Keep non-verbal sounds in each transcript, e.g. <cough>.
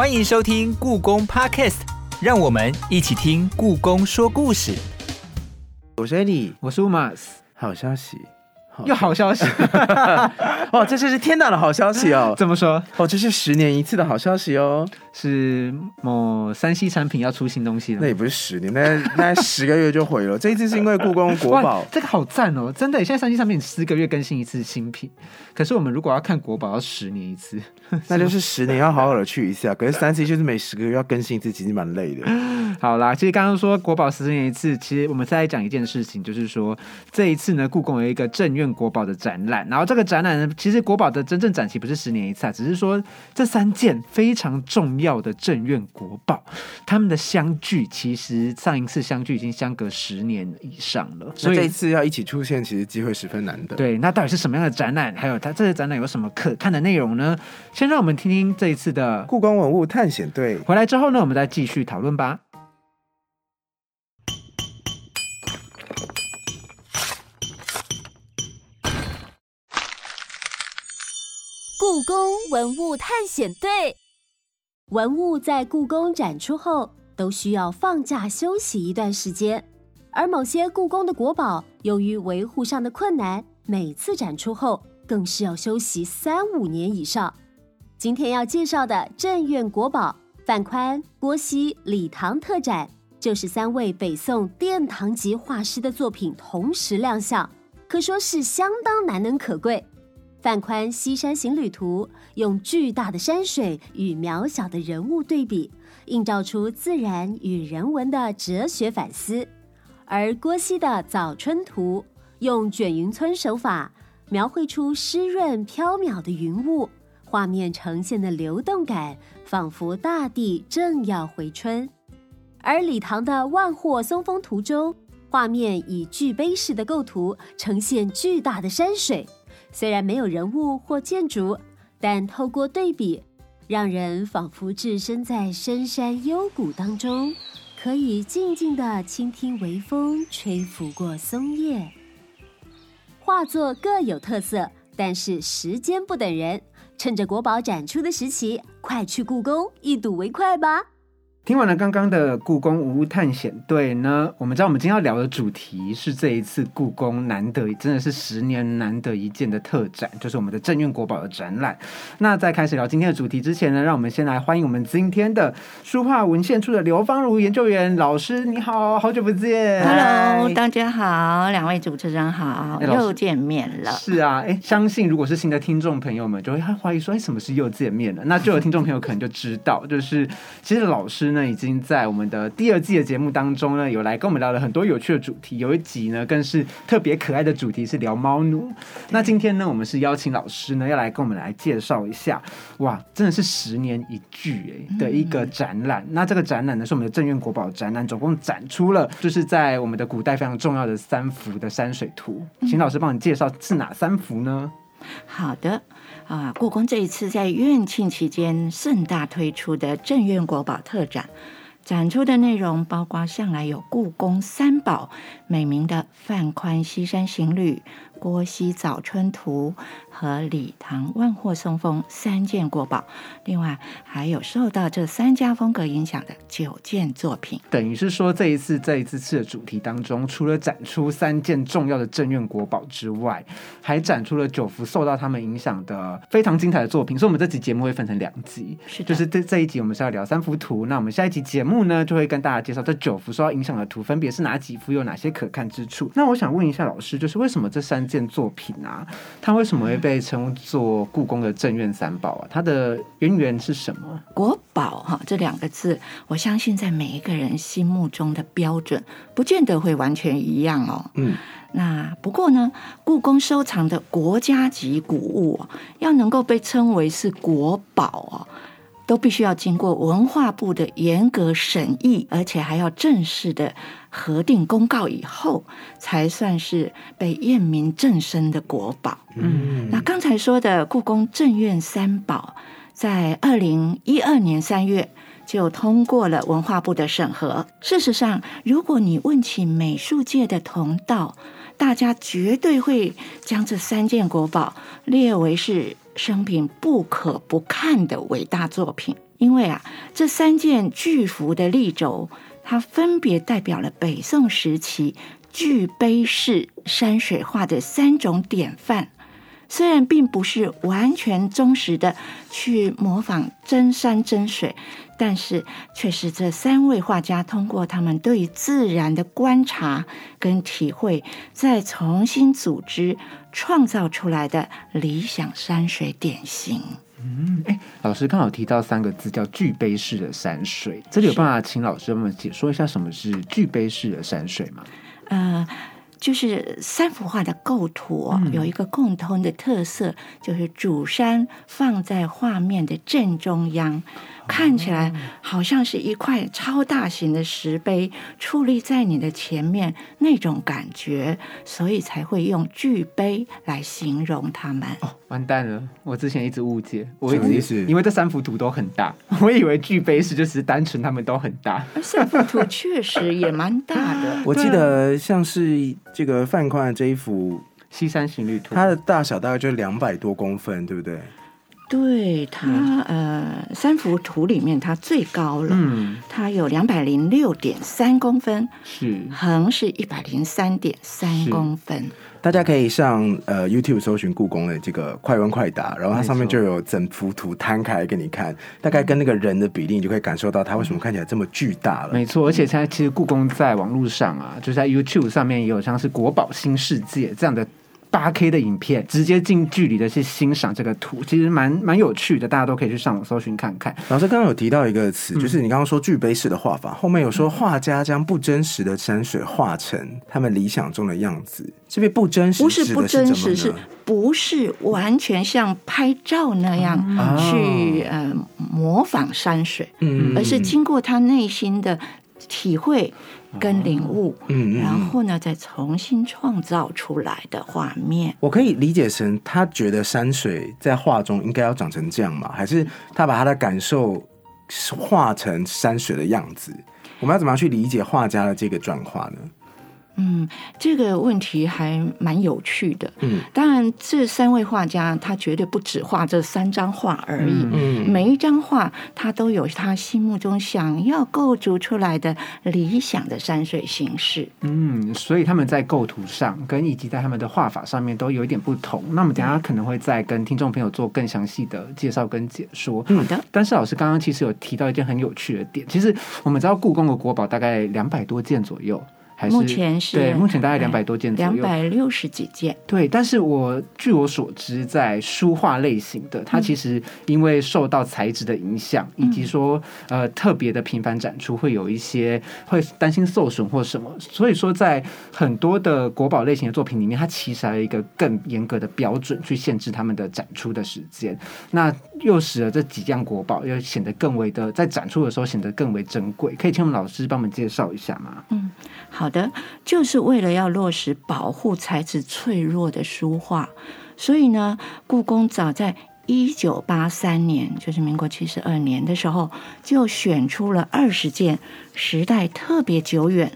欢迎收听故宫 Podcast，让我们一起听故宫说故事。我是 Eddie，我是 Umas，好消息，又好消息，<laughs> 哦，这就是天大的好消息哦！<laughs> 怎么说？哦，这是十年一次的好消息哦。是某山西产品要出新东西了？那也不是十年，那那十个月就毁了。<laughs> 这一次是因为故宫国宝，这个好赞哦！真的，现在山西产品十个月更新一次新品，可是我们如果要看国宝，要十年一次。那就是十年要好好的去一次啊。可是三 C 就是每十个月要更新一次，其实蛮累的。好啦，其实刚刚说国宝十年一次，其实我们再来讲一件事情，就是说这一次呢，故宫有一个正院国宝的展览，然后这个展览呢，其实国宝的真正展期不是十年一次啊，只是说这三件非常重要的正院国宝，他们的相聚，其实上一次相聚已经相隔十年以上了，所以这一次要一起出现，其实机会十分难得。对，那到底是什么样的展览？还有它这个展览有什么可看的内容呢？先让我们听听这一次的故宫文物探险队回来之后呢，我们再继续讨论吧。故宫文物探险队，文物在故宫展出后，都需要放假休息一段时间。而某些故宫的国宝，由于维护上的困难，每次展出后更是要休息三五年以上。今天要介绍的镇院国宝范宽、郭熙、李唐特展，就是三位北宋殿堂级画师的作品同时亮相，可说是相当难能可贵。范宽《西山行旅图》用巨大的山水与渺小的人物对比，映照出自然与人文的哲学反思；而郭熙的《早春图》用卷云皴手法，描绘出湿润飘渺的云雾，画面呈现的流动感，仿佛大地正要回春；而李唐的《万壑松风图》中，画面以巨碑式的构图，呈现巨大的山水。虽然没有人物或建筑，但透过对比，让人仿佛置身在深山幽谷当中，可以静静地倾听微风吹拂过松叶。画作各有特色，但是时间不等人，趁着国宝展出的时期，快去故宫一睹为快吧！听完了刚刚的故宫无物探险队呢，我们知道我们今天要聊的主题是这一次故宫难得真的是十年难得一见的特展，就是我们的镇院国宝的展览。那在开始聊今天的主题之前呢，让我们先来欢迎我们今天的书画文献处的刘芳如研究员老师，你好，好久不见，Hello，大家好，两位主持人好，又见面了。是啊，哎，相信如果是新的听众朋友们就会怀疑说，哎，什么是又见面了？那就有听众朋友可能就知道，就是其实老师呢。已经在我们的第二季的节目当中呢，有来跟我们聊了很多有趣的主题。有一集呢，更是特别可爱的主题是聊猫奴。那今天呢，我们是邀请老师呢，要来跟我们来介绍一下，哇，真的是十年一聚哎的一个展览。那这个展览呢，是我们的镇院国宝展览，总共展出了就是在我们的古代非常重要的三幅的山水图。请老师帮你介绍是哪三幅呢？好的。啊，故宫这一次在院庆期间盛大推出的镇院国宝特展，展出的内容包括向来有故宫三宝美名的范宽《西山行旅》。郭熙《早春图》和李唐《万壑松风》三件国宝，另外还有受到这三家风格影响的九件作品。等于是说，这一次在这次的主题当中，除了展出三件重要的镇院国宝之外，还展出了九幅受到他们影响的非常精彩的作品。所以，我们这集节目会分成两集，是就是这这一集我们是要聊三幅图，那我们下一集节目呢，就会跟大家介绍这九幅受到影响的图分别是哪几幅，有哪些可看之处。那我想问一下老师，就是为什么这三件作品啊，它为什么会被称作故宫的正院三宝啊？它的渊源是什么？国宝哈这两个字，我相信在每一个人心目中的标准，不见得会完全一样哦。嗯，那不过呢，故宫收藏的国家级古物，要能够被称为是国宝哦。都必须要经过文化部的严格审议，而且还要正式的核定公告以后，才算是被验明正身的国宝。嗯，那刚才说的故宫正院三宝，在二零一二年三月就通过了文化部的审核。事实上，如果你问起美术界的同道，大家绝对会将这三件国宝列为是。生平不可不看的伟大作品，因为啊，这三件巨幅的立轴，它分别代表了北宋时期巨碑式山水画的三种典范。虽然并不是完全忠实的去模仿真山真水，但是却是这三位画家通过他们对自然的观察跟体会，再重新组织创造出来的理想山水典型。嗯，哎，老师刚好提到三个字叫巨碑式的山水，这里有办法请老师们解说一下什么是巨碑式的山水吗？呃。就是三幅画的构图有一个共通的特色，就是主山放在画面的正中央。看起来好像是一块超大型的石碑矗立在你的前面那种感觉，所以才会用巨碑来形容它们。哦，完蛋了！我之前一直误解，我一直因为这三幅图都很大，<laughs> 我以为巨碑是就是单纯他们都很大。三幅图确实也蛮大的。<laughs> 我记得像是这个范宽的这一幅《西山行旅图》，它的大小大概就两百多公分，对不对？对它，呃，三幅图里面它最高了，嗯，它有两百零六点三公分，是横是一百零三点三公分。大家可以上呃 YouTube 搜寻故宫的这个快问快答，然后它上面就有整幅图摊开给你看，大概跟那个人的比例，你就可以感受到它为什么看起来这么巨大了。没错，而且现在其实故宫在网络上啊，就是在 YouTube 上面也有像是国宝新世界这样的。八 K 的影片，直接近距离的去欣赏这个图，其实蛮蛮有趣的，大家都可以去上网搜寻看看。老师刚刚有提到一个词，就是你刚刚说巨碑式的画法，后面有说画家将不真实的山水画成他们理想中的样子。这边不真实不是不真实，是不是完全像拍照那样去呃模仿山水，而是经过他内心的体会。跟领悟，嗯，然后呢，再重新创造出来的画面，我可以理解成他觉得山水在画中应该要长成这样吗？还是他把他的感受画成山水的样子？我们要怎么样去理解画家的这个转化呢？嗯，这个问题还蛮有趣的。嗯，当然，这三位画家他绝对不只画这三张画而已。嗯，每一张画他都有他心目中想要构筑出来的理想的山水形式。嗯，所以他们在构图上跟以及在他们的画法上面都有一点不同。那么等下可能会再跟听众朋友做更详细的介绍跟解说。好的。但是老师刚刚其实有提到一件很有趣的点，其实我们知道故宫的国宝大概两百多件左右。目前是对，目前大概两百多件左右，两百六十几件。对，但是我据我所知，在书画类型的，它其实因为受到材质的影响，以及说呃特别的频繁展出，会有一些会担心受损或什么，所以说在很多的国宝类型的作品里面，它其实还有一个更严格的标准去限制他们的展出的时间，那又使得这几样国宝又显得更为的在展出的时候显得更为珍贵。可以请我们老师帮我们介绍一下吗？嗯。好的，就是为了要落实保护材质脆弱的书画，所以呢，故宫早在一九八三年，就是民国七十二年的时候，就选出了二十件时代特别久远、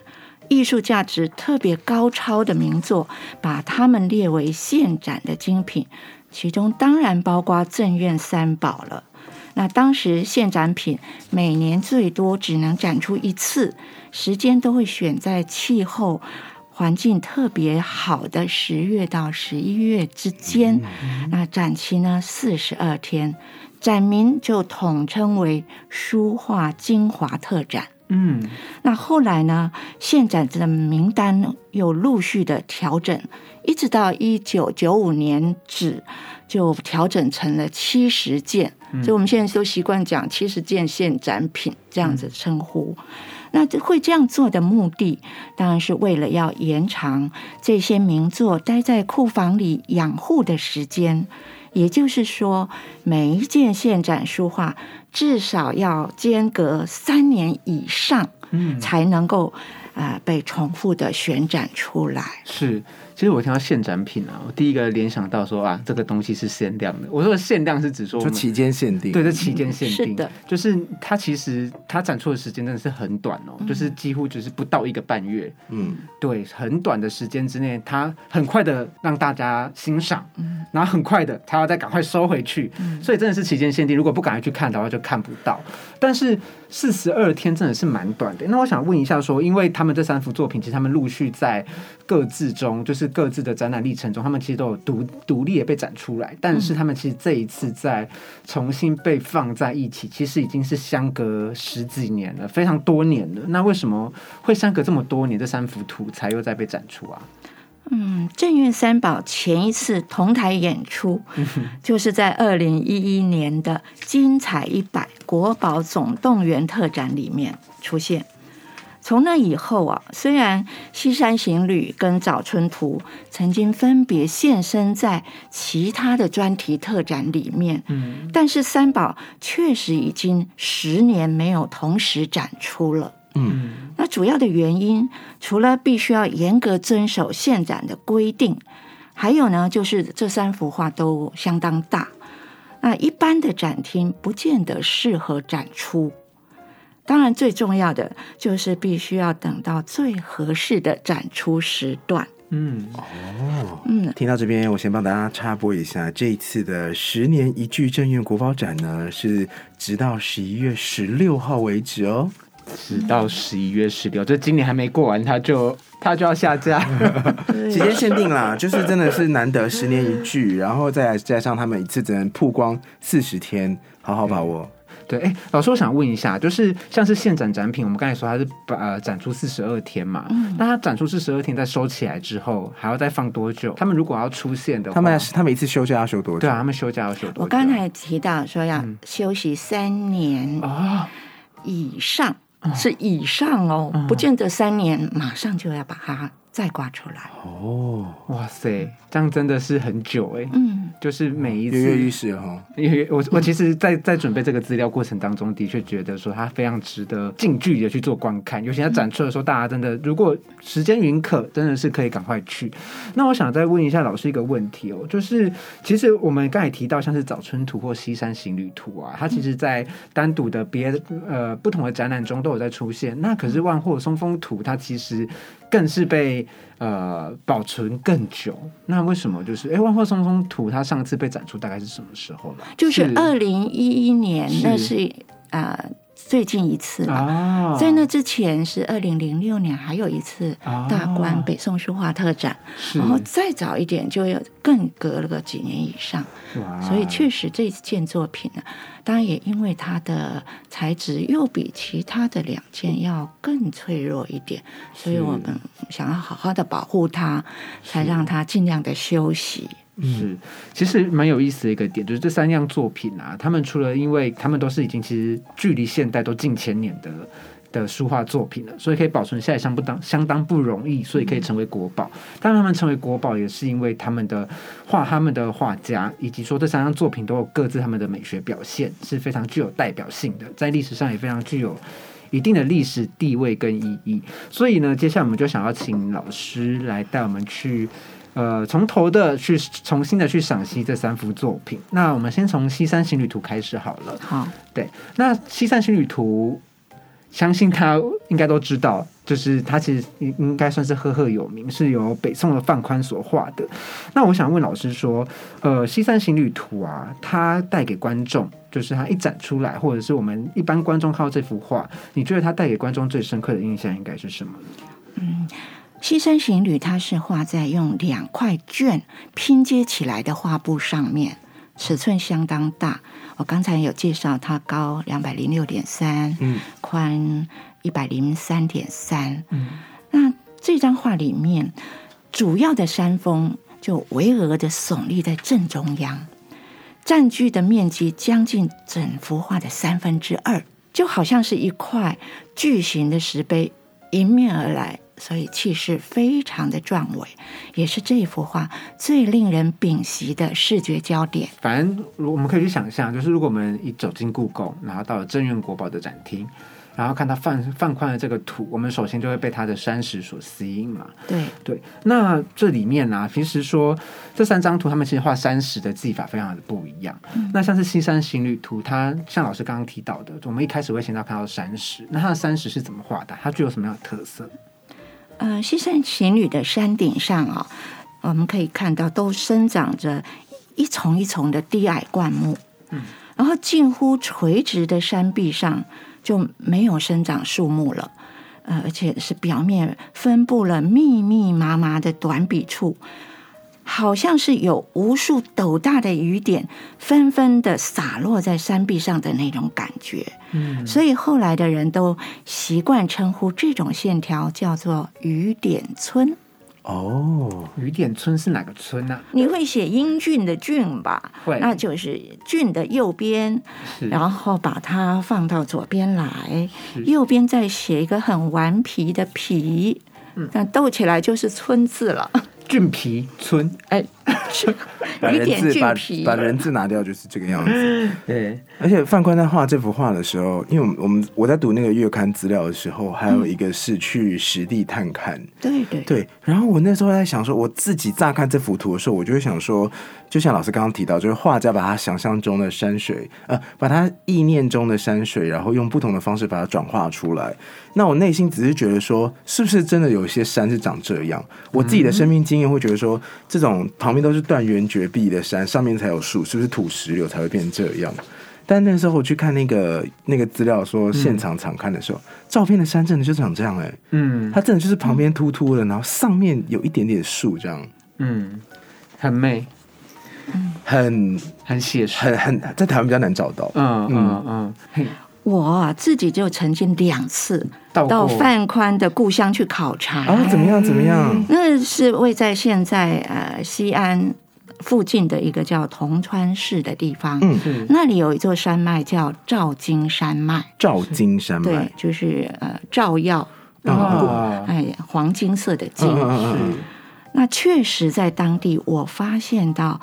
艺术价值特别高超的名作，把它们列为现展的精品，其中当然包括正院三宝了。那当时现展品每年最多只能展出一次，时间都会选在气候环境特别好的十月到十一月之间。那展期呢四十二天，展名就统称为“书画精华特展”。嗯，那后来呢，现展的名单又陆续的调整，一直到一九九五年止。就调整成了七十件，所以我们现在都习惯讲七十件现展品这样子称呼。那会这样做的目的，当然是为了要延长这些名作待在库房里养护的时间。也就是说，每一件现展书画至少要间隔三年以上，嗯，才能够。啊，被重复的旋展出来是，其实我听到限展品啊，我第一个联想到说啊，这个东西是限量的。我说的限量是指说就期间限定，对，这期间限定，是的，就是它其实它展出的时间真的是很短哦，就是几乎只是不到一个半月，嗯，对，很短的时间之内，它很快的让大家欣赏，然后很快的它要再赶快收回去，所以真的是期间限定，如果不赶快去看的话就看不到。但是四十二天真的是蛮短的。那我想问一下，说因为他们这三幅作品，其实他们陆续在各自中，就是各自的展览历程中，他们其实都有独独立的被展出来，但是他们其实这一次在重新被放在一起，其实已经是相隔十几年了，非常多年了。那为什么会相隔这么多年，这三幅图才又在被展出啊？嗯，正运三宝前一次同台演出，就是在二零一一年的“精彩一百国宝总动员”特展里面出现。从那以后啊，虽然《西山行旅》跟《早春图》曾经分别现身在其他的专题特展里面，嗯，但是三宝确实已经十年没有同时展出了。嗯，那主要的原因，除了必须要严格遵守现展的规定，还有呢，就是这三幅画都相当大，那一般的展厅不见得适合展出。当然，最重要的就是必须要等到最合适的展出时段。嗯，哦，嗯，听到这边，我先帮大家插播一下，这一次的十年一聚正院国宝展呢，是直到十一月十六号为止哦。直到十一月十六，就今年还没过完，他就他就要下架，时间限定啦，就是真的是难得十年一聚，然后再加上他们一次只能曝光四十天，好好把握。对，哎，老师，我想问一下，就是像是现展展品，我们刚才说它是把呃展出四十二天嘛，那它展出四十二天再收起来之后，还要再放多久？他们如果要出现的，他们他们一次休假要休多久？对啊，他们休假要休多久？我刚才提到说要休息三年啊以上。是以上哦，不见得三年马上就要把它再刮出来哦。哇塞，这样真的是很久哎。嗯，就是每一次跃跃欲试哈。因为我我其实，在在准备这个资料过程当中，的确觉得说它非常值得近距离的去做观看。尤其它展出的时候，大家真的如果时间允可，真的是可以赶快去。那我想再问一下老师一个问题哦，就是其实我们刚才提到像是早春图或西山行旅图啊，它其实在单独的别呃不同的展览中都有在出现。那可是万货松风图，它其实更是被呃保存更久。那为什么就是哎万花松风图它上次被展出大概是什么时候呢？就是二零一一年，那是啊。最近一次了，在那之前是二零零六年，还有一次大观北宋书画特展，然后再早一点就要更隔了个几年以上，所以确实这件作品呢，当然也因为它的材质又比其他的两件要更脆弱一点，所以我们想要好好的保护它，才让它尽量的休息。是，其实蛮有意思的一个点，就是这三样作品啊，他们除了因为他们都是已经其实距离现代都近千年的的书画作品了，所以可以保存下来相不当相当不容易，所以可以成为国宝。但他们成为国宝，也是因为他们的画，他们的画家以及说这三样作品都有各自他们的美学表现，是非常具有代表性的，在历史上也非常具有一定的历史地位跟意义。所以呢，接下来我们就想要请老师来带我们去。呃，从头的去重新的去赏析这三幅作品。那我们先从《西山行旅图》开始好了。好，对，那《西山行旅图》，相信他应该都知道，就是他其实应应该算是赫赫有名，是由北宋的范宽所画的。那我想问老师说，呃，《西山行旅图》啊，它带给观众，就是它一展出来，或者是我们一般观众看到这幅画，你觉得它带给观众最深刻的印象应该是什么？嗯。《西山行旅》它是画在用两块绢拼接起来的画布上面，尺寸相当大。我刚才有介绍，它高两百零六点三，嗯，宽一百零三点三，嗯。那这张画里面，主要的山峰就巍峨的耸立在正中央，占据的面积将近整幅画的三分之二，就好像是一块巨型的石碑迎面而来。所以气势非常的壮伟，也是这幅画最令人屏息的视觉焦点。反正我们可以去想象，就是如果我们一走进故宫，然后到了正院国宝的展厅，然后看它放放宽的这个图，我们首先就会被他的山石所吸引嘛。对对，那这里面呢、平时说这三张图，他们其实画山石的技法非常的不一样。那像是西山行旅图，它像老师刚刚提到的，我们一开始会先到看到山石，那它的山石是怎么画的？它具有什么样的特色？呃，西山情侣的山顶上啊、我们可以看到都生长着一丛一丛的低矮灌木，嗯，然后近乎垂直的山壁上就没有生长树木了，呃，而且是表面分布了密密麻麻的短笔触。好像是有无数斗大的雨点纷纷的洒落在山壁上的那种感觉，嗯，所以后来的人都习惯称呼这种线条叫做雨点村。哦，雨点村是哪个村呢、你会写英俊的俊吧？会。那就是俊的右边，然后把它放到左边来，右边再写一个很顽皮的皮，嗯。那斗起来就是村字了。俊皮村。哎，把人字把，把人字拿掉就是这个样子。对，而且范宽在画这幅画的时候，因为我们我们我在读那个月刊资料的时候，还有一个是去实地探看。对对对，然后我那时候在想说，我自己乍看这幅图的时候，我就会想说，就像老师刚刚提到，就是画家把他想象中的山水，呃，把他意念中的山水，然后用不同的方式把它转化出来。那我内心只是觉得说，是不是真的有些山是长这样？我自己的生命经验会觉得说，这种旁边都是断垣绝壁的山，上面才有树，是不是土石流才会变这样？但那时候我去看那个那个资料，说现场常看的时候，照片的山真的就长这样哎、嗯它真的就是旁边突突的，然后上面有一点点树，这样嗯，很美，很很写实。很很在台湾比较难找到。嗯嗯嗯，嘿，我啊自己就曾经两次到到范宽的故乡去考察。啊，怎么样？怎么样？那是位在现在呃西安附近的一个叫铜川市的地方。嗯嗯那里有一座山脉叫照金山脉，照金山脉对脉，，就是呃照耀，啊，哎，黄金色的金。是那确实在当地，我发现到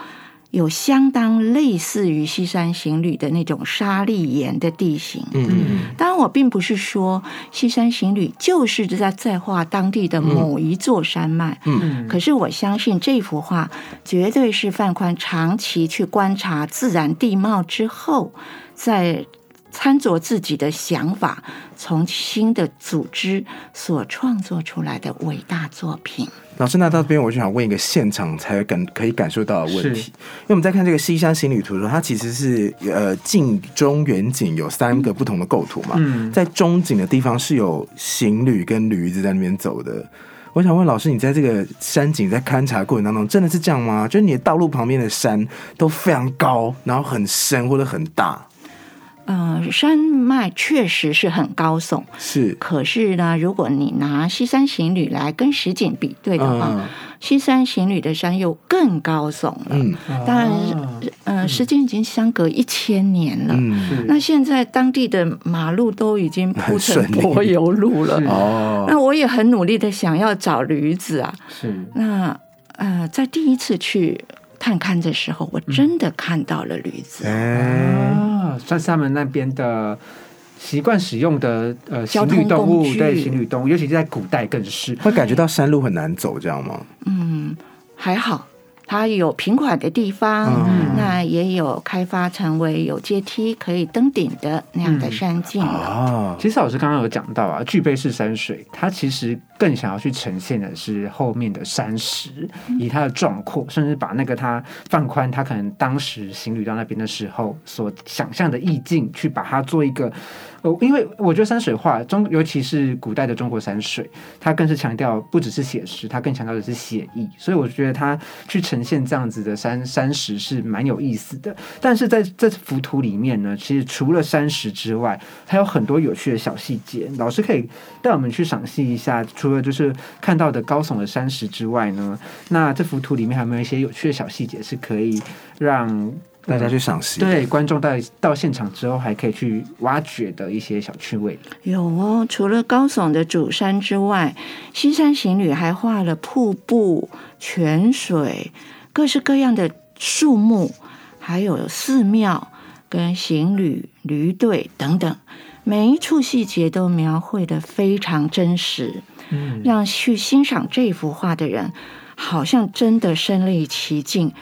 有相当类似于西山行旅的那种沙砾岩的地形。嗯嗯当然，我并不是说西山行旅就是在在画当地的某一座山脉，嗯可是我相信这幅画绝对是范宽长期去观察自然地貌之后，在参着自己的想法，从新的组织所创作出来的伟大作品。老师，那到这边我就想问一个现场才感可以感受到的问题，因为我们在看这个西山行旅图的时候，它其实是呃近中远景有三个不同的构图嘛，嗯。在中景的地方是有行旅跟驴子在那边走的。我想问老师，你在这个山景在勘察过程当中，真的是这样吗？就是你的道路旁边的山都非常高，然后很深或者很大，呃，山脉确实是很高耸，是。可是呢，如果你拿西山行旅来跟实景比对的话，嗯西山行旅的山又更高耸了。嗯。当然啊。呃，时间已经相隔一千年了。嗯。那现在当地的马路都已经铺成柏油路了。哦，那我也很努力的想要找驴子啊。是。那呃，在第一次去探勘的时候，我真的看到了驴子。哎、啊，算是他们那边的习惯使用的呃交行旅动物，通工具对行旅动物，尤其是在古代更是。会感觉到山路很难走，这样吗？嗯，还好，它有平缓的地方，嗯那也有开发成为有阶梯可以登顶的那样的山径了。啊，其实老师刚刚有讲到啊，具备式山水，它其实更想要去呈现的是后面的山石，以它的壮阔，甚至把那个它放宽，它可能当时行旅到那边的时候所想象的意境，去把它做一个。呃，因为我觉得山水画中，尤其是古代的中国山水，它更是强调不只是写实，它更强调的是写意。所以我觉得它去呈现这样子的山山石是蛮有意思的。但是在这幅图里面呢，其实除了山石之外，还有很多有趣的小细节。老师可以带我们去赏析一下，除了就是看到的高耸的山石之外呢，那这幅图里面还有没有一些有趣的小细节是可以让大家去赏析。对观众到到现场之后还可以去挖掘的一些小趣味？有哦，除了高耸的主山之外，西山行旅还画了瀑布、泉水、各式各样的树木，还有寺庙跟行旅、驴队等等。每一处细节都描绘的非常真实，嗯，让去欣赏这幅画的人好像真的身临其境，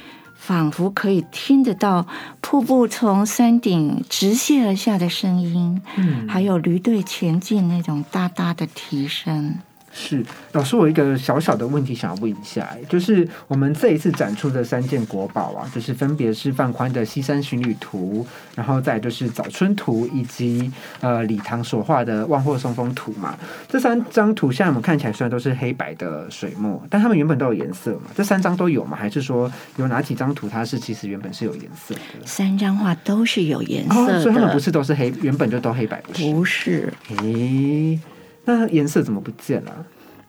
仿佛可以听得到瀑布从山顶直泻而下的声音，嗯，还有驴队前进那种哒哒的蹄声。是老师，我一个小小的问题想要问一下，就是我们这一次展出的三件国宝啊，就是分别是范宽的《西山行旅图》，然后再就是《早春图》，以及呃李唐所画的《万壑松风图》嘛。这三张图现在我们看起来虽然都是黑白的水墨，但他们原本都有颜色嘛？这三张都有吗？还是说有哪几张图它是其实原本是有颜色的？三张画都是有颜色的，所以他们不是都是黑，原本就都黑白不是？不是，诶。那颜色怎么不见了？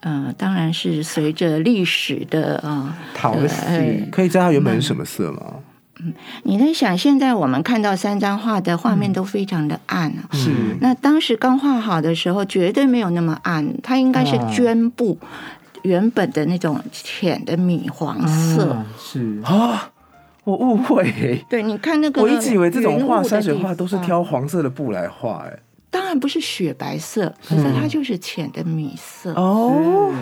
嗯，当然是随着历史的啊淘洗，可以知道它原本是什么色吗？嗯，你在想，现在我们看到三张画的画面都非常的暗啊。是，那当时刚画好的时候，绝对没有那么暗，它应该是绢布原本的那种浅的米黄色。是啊，我误会。对，你看那个，我一直以为这种画山水画都是挑黄色的布来画，哎。当然不是雪白色，可是它就是浅的米色。哦。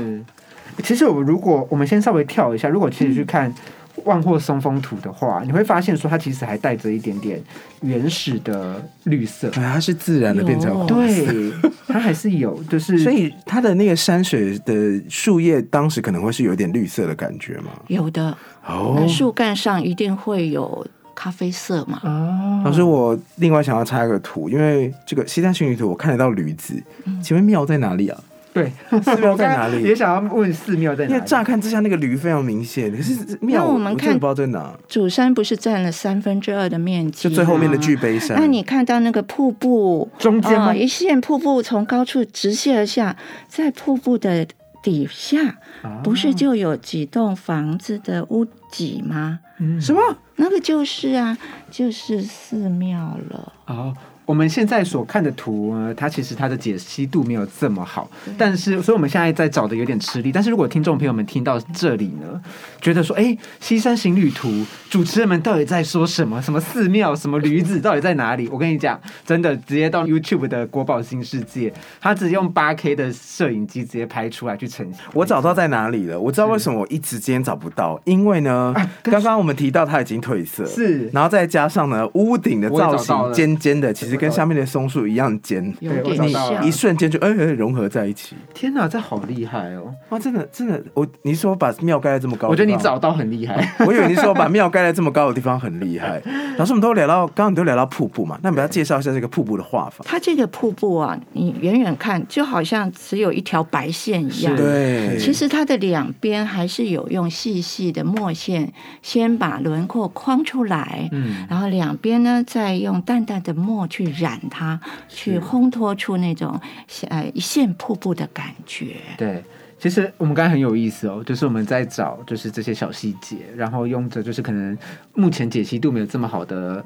其实我如果我们先稍微跳一下，如果其实去看《万壑松风图》的话，你会发现说它其实还带着一点点原始的绿色，对，它是自然的变成对，它还是有，就是所以它的那个山水的树叶当时可能会是有点绿色的感觉嘛？有的。哦，树干上一定会有。咖啡色嘛？哦，老师，我另外想要插一个图，因为这个西山行旅图，我看得到驴子。请问庙在哪里啊？对，寺庙在哪里？也想要问寺庙在哪里？因为乍看之下那个驴非常明显，可是庙我们看不知道在哪。主山不是占了三分之二的面积，就最后面的巨碑山。那你看到那个瀑布中间吗？一线瀑布从高处直泻而下，在瀑布的底下，不是就有几栋房子的屋脊吗？什么？那个就是啊，就是寺庙了。哦。我们现在所看的图呢，它其实它的解析度没有这么好，但是所以我们现在在找的有点吃力。但是如果听众朋友们听到这里呢，觉得说，哎，《西山行旅图》主持人们到底在说什么？什么寺庙？什么驴子？到底在哪里？我跟你讲，真的，直接到 YouTube 的国宝新世界，他直接用八 K 的摄影机直接拍出来去呈现。我找到在哪里了？我知道为什么我一直今天找不到，因为呢，刚刚我们提到它已经褪色，是，然后再加上呢，屋顶的造型尖尖的，其实。跟下面的松树一样尖，你一瞬间就哎哎融合在一起。天哪，这好厉害哦！哇，真的真的，我你说把庙盖在这么高，我觉得你找到很厉害。<laughs> 我以为你说把庙盖在这么高的地方很厉害。老师，我们都聊到刚刚你都聊到瀑布嘛，那我们要介绍一下这个瀑布的画法。它这个瀑布啊，你远远看就好像只有一条白线一样，对。其实它的两边还是有用细细的墨线先把轮廓框出来，嗯，然后两边呢再用淡淡的墨去染它。去烘托出那种呃一线瀑布的感觉。对，其实我们刚才很有意思哦，就是我们在找就是这些小细节，然后用着就是可能目前解析度没有这么好的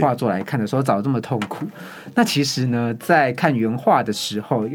画作来看的时候，找这么痛苦。那其实呢，在看原画的时候。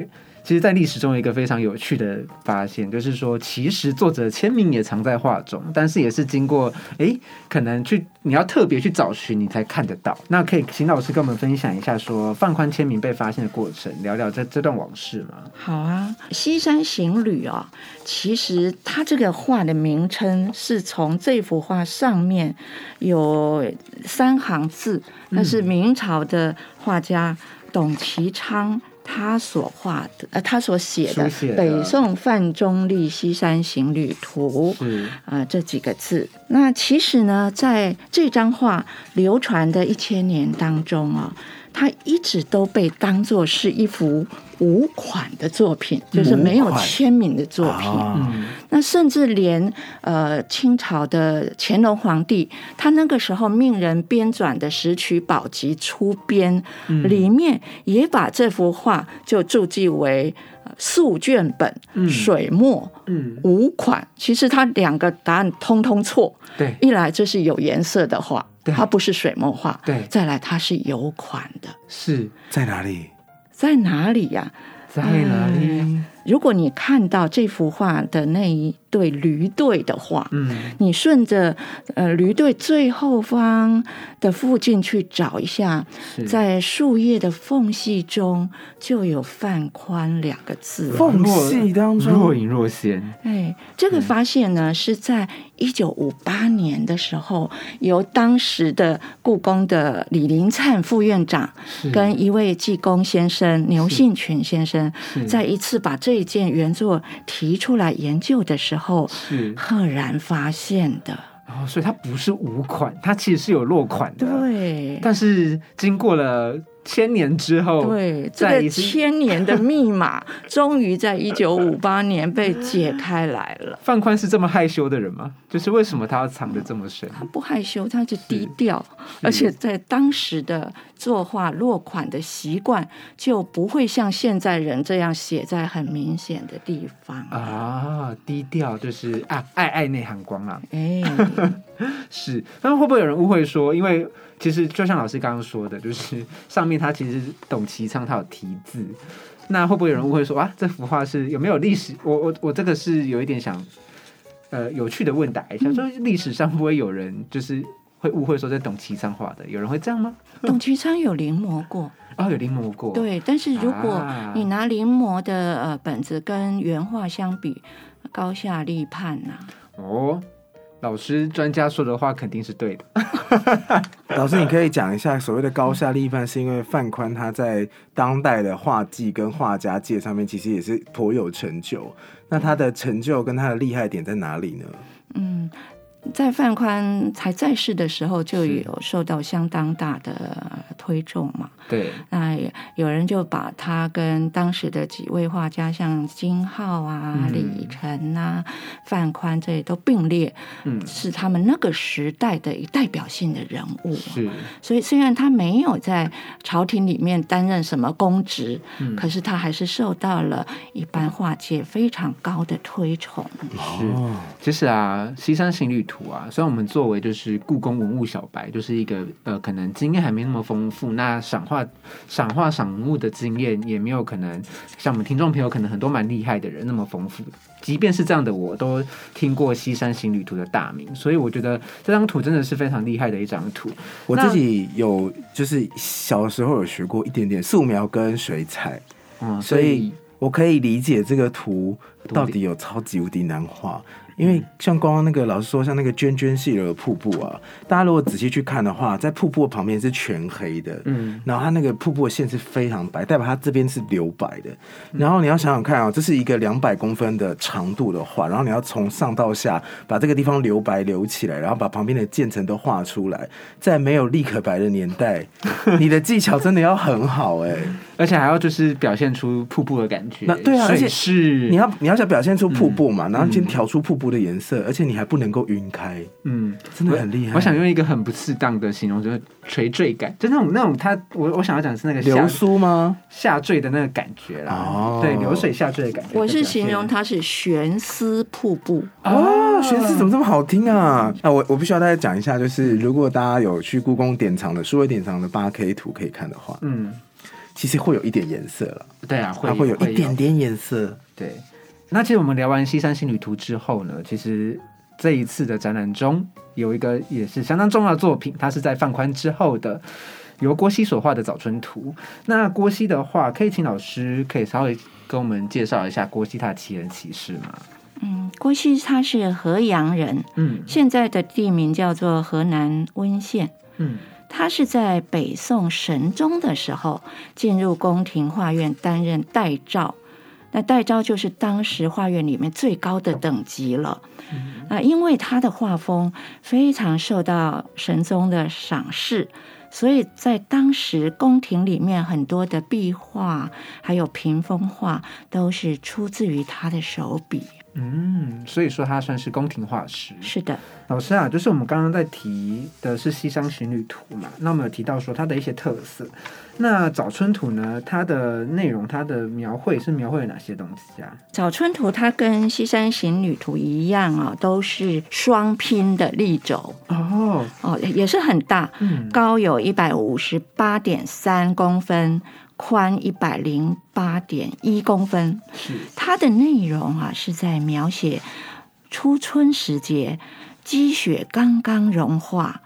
其实，在历史中有一个非常有趣的发现，就是说，其实作者签名也藏在画中，但是也是经过哎，可能去你要特别去找寻，你才看得到。那可以请老师跟我们分享一下，说范宽签名被发现的过程，聊聊这这段往事吗？好啊，《西山行旅》啊，其实它这个画的名称是从这幅画上面有三行字，那是明朝的画家董其昌。他所画的，呃，他所写的《北宋范仲立西山行旅图》啊，这几个字。那其实呢，在这张画流传的一千年当中啊，它一直都被当作是一幅。无款的作品，就是没有签名的作品。那甚至连呃清朝的乾隆皇帝，他那个时候命人编纂的《石渠宝笈》出编，里面也把这幅画就注记为素卷本、水墨、嗯无款。其实他两个答案通通错。对，一来这是有颜色的画，它不是水墨画。对，再来它是有款的。是在哪里？在哪里呀？在哪里？如果你看到这幅画的那一对驴队的话，嗯，你顺着呃驴队最后方的附近去找一下，在树叶的缝隙中就有“范宽”两个字。缝隙当中。若隐若现。哎，这个发现呢，是在一九五八年的时候，由当时的故宫的李林灿副院长跟一位技工先生牛信群先生，是。在一次把这一件原作提出来研究的时候，是赫然发现的。哦，所以它不是无款，它其实是有落款的。，对，但是经过了千年之后，对，这个千年的密码，<laughs> 终于在一九五八年被解开来了。范宽是这么害羞的人吗？就是为什么他要藏得这么深？他不害羞，他就低调，而且在当时的作画落款的习惯，就不会像现在人这样写在很明显的地方。啊，低调就是啊，爱爱内涵光啊，哎，<laughs> 是。但会不会有人误会说，因为其实就像老师刚刚说的，就是上面他其实董其昌他有题字，那会不会有人误会说啊，这幅画是有没有历史？我我我这个是有一点想呃有趣的问答一下，说历史上会不会有人就是会误会说这董其昌画的？有人会这样吗？董其昌有临摹过，<laughs> 哦，有临摹过，，对，但是如果啊你拿临摹的呃本子跟原画相比，高下立判呐、哦。老师专家说的话肯定是对的，<laughs> 老师，你可以讲一下所谓的高下立判，是因为范宽他在当代的画技跟画家界上面其实也是颇有成就。那他的成就跟他的厉害点在哪里呢？嗯，在范宽才在世的时候，就有受到相当大的推崇嘛。对，那也有人就把他跟当时的几位画家，像金浩啊、嗯。李晨啊、范宽这些都并列，嗯，是他们那个时代的一代表性的人物。是，所以虽然他没有在朝廷里面担任什么公职，嗯。可是他还是受到了一般画界非常高的推崇。是，其实啊，《西山行旅图》啊，虽然我们作为就是故宫文物小白，就是一个呃，可能经验还没那么丰富，那赏画、赏画、赏物的经验也没有可能像我们听众朋友可能很多蛮厉害的人那么丰富。即便是这样的，我都听过《西山行旅图》的大名，所以我觉得这张图真的是非常厉害的一张图。我自己有就是小时候有学过一点点素描跟水彩，嗯，所以我可以理解这个图到底有超级无敌难画。因为像刚刚那个老师说，像那个涓涓细流的瀑布啊，大家如果仔细去看的话，在瀑布旁边是全黑的，嗯，然后它那个瀑布的线是非常白，代表它这边是留白的。嗯。然后你要想想看啊、这是一个两百公分的长度的画，然后你要从上到下把这个地方留白留起来，然后把旁边的渐层都画出来，在没有立可白的年代，<laughs> 你的技巧真的要很好哎、而且还要就是表现出瀑布的感觉。那对啊而且是你要你要想表现出瀑布嗯。嘛，然后先调出瀑布的颜色，而且你还不能够晕开，嗯，真的很厉害。我想用一个很不适当的形容，就是垂坠感，就那种那种它，我我想要讲的是那个流苏吗？下坠的那个感觉啦，哦对，流水下坠的感觉。我是形容它是悬丝瀑布。哦，悬丝怎么这么好听啊？那我我必须要大家讲一下，就是如果大家有去故宫典藏的数位典藏的八 K 图可以看的话，嗯，其实会有一点颜色了，对啊，会它会有一点点颜色。对。那其实我们聊完《西山新旅图》之后呢，其实这一次的展览中有一个也是相当重要的作品，它是在放宽之后的。由郭熙所画的《早春图》，那郭熙的话，可以请老师可以稍微跟我们介绍一下郭熙他的奇人奇事吗？嗯，郭熙他是河阳人，嗯现在的地名叫做河南温县。嗯他是在北宋神宗的时候进入宫廷画院担任代诏，那戴昭就是当时画院里面最高的等级了。啊因为他的画风非常受到神宗的赏识，所以在当时宫廷里面很多的壁画还有屏风画都是出自于他的手笔。嗯，所以说他算是宫廷画师。是的，老师啊，就是我们刚刚在提的是《西山行旅图》嘛，那我们有提到说它的一些特色。那《早春图》呢，它的内容、它的描绘是描绘了哪些东西啊？《早春图》它跟《西山行旅图》一样啊，都是双拼的立轴哦，哦，也是很大，嗯，高有一百五十八点三公分，宽一百零八点一公分。是它的内容啊，是在描写初春时节，积雪刚刚融化，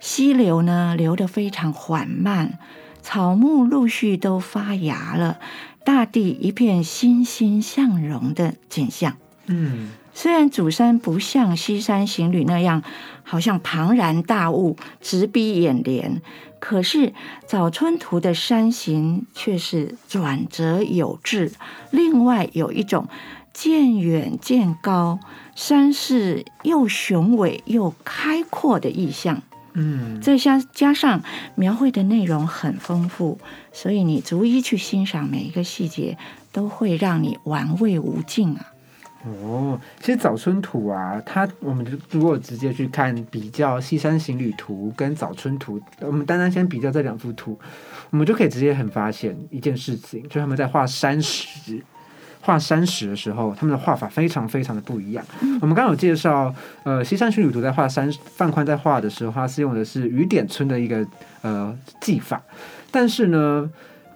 溪流呢流得非常缓慢，草木陆续都发芽了，大地一片欣欣向荣的景象。嗯，虽然主山不像西山行旅那样，好像庞然大物直逼眼帘，可是早春图的山形却是转折有致，另外有一种渐远渐高，山势又雄伟又开阔的意象。嗯，再加加上描绘的内容很丰富，所以你逐一去欣赏每一个细节，都会让你玩味无尽啊。哦，其实早春图啊，它我们如果直接去看比较《西山行旅图》跟早春图，我们单单先比较这两幅图，我们就可以直接很发现一件事情，就是他们在画山石、画山石的时候，他们的画法非常非常的不一样。我们刚刚有介绍，呃，《西山行旅图》在画山范宽在画的时候，他是用的是雨点村的一个呃技法，但是呢。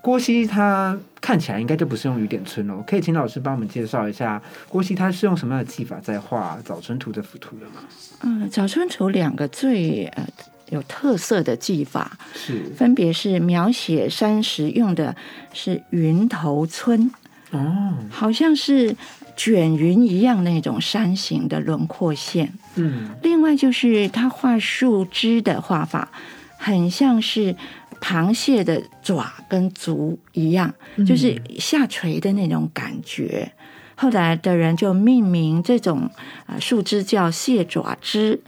郭熙他看起来应该就不是用雨点村哦，可以请老师帮我们介绍一下郭熙他是用什么样的技法在画早春图这幅图的吗？嗯，早春图两个最呃有特色的技法是，分别是描写山石用的是云头村哦，好像是卷云一样那种山形的轮廓线。嗯，另外就是他画树枝的画法，很像是。螃蟹的爪跟足一样，就是下垂的那种感觉。后来的人就命名这种啊树枝叫蟹爪枝，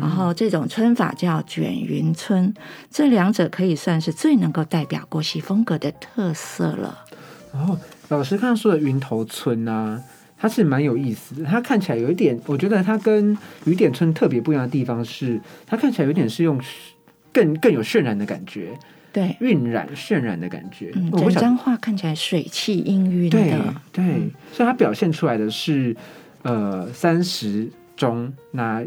然后这种村法叫卷云村。这两者可以算是最能够代表国西风格的特色了。然后老师刚刚说的云头村呢，它是蛮有意思的。它看起来有一点，我觉得它跟雨点村特别不一样的地方是，它看起来有点是用更更有渲染的感觉。对，晕染渲染的感觉，嗯，整张画看起来水气氤氲的，对，所以它表现出来的是，呃，三十中那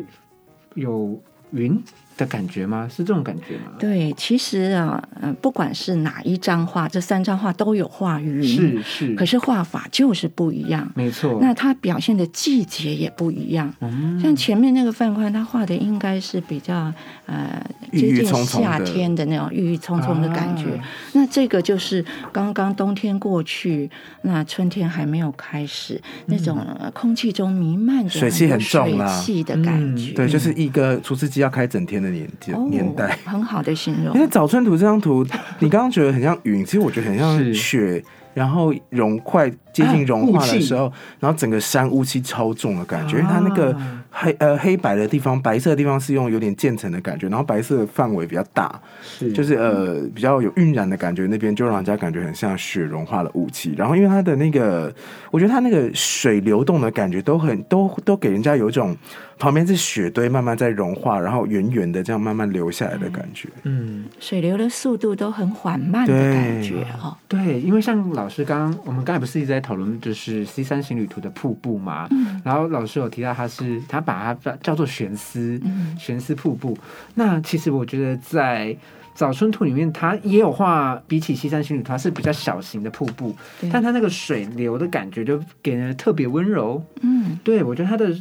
有云。的感觉吗？是这种感觉吗？对，其实啊，嗯，不管是哪一张画，这三张画都有画云，是是，可是画法就是不一样，没错。那它表现的季节也不一样，嗯，像前面那个范宽，他画的应该是比较呃接近夏天的那种郁郁葱葱的感觉，那这个就是刚刚冬天过去，那春天还没有开始，那种空气中弥漫着水汽很重水汽的感觉，对，就是一个除湿机要开整天。年年代。很好的形容，因为早春图这张图，<laughs> 你刚刚觉得很像云，其实我觉得很像雪，然后融快接近融化的时候，然后整个山雾气超重的感觉，因为它那个。黑呃黑白的地方，白色的地方是用有点渐层的感觉，然后白色的范围比较大，是。就是呃比较有晕染的感觉，那边就让人家感觉很像雪融化的雾气。然后因为它的那个，我觉得它那个水流动的感觉都很都都给人家有一种旁边是雪堆慢慢在融化，然后圆圆的这样慢慢流下来的感觉。嗯，水流的速度都很缓慢的感觉哈。对，因为像老师刚刚我们刚才不是一直在讨论就是 C 三行旅图的瀑布嘛，嗯，然后老师有提到它是他。把它叫做悬丝，悬丝瀑布。那其实我觉得在早春图里面，它也有画，比起西山行旅图，它是比较小型的瀑布，但它那个水流的感觉就给人特别温柔。嗯，对我觉得它的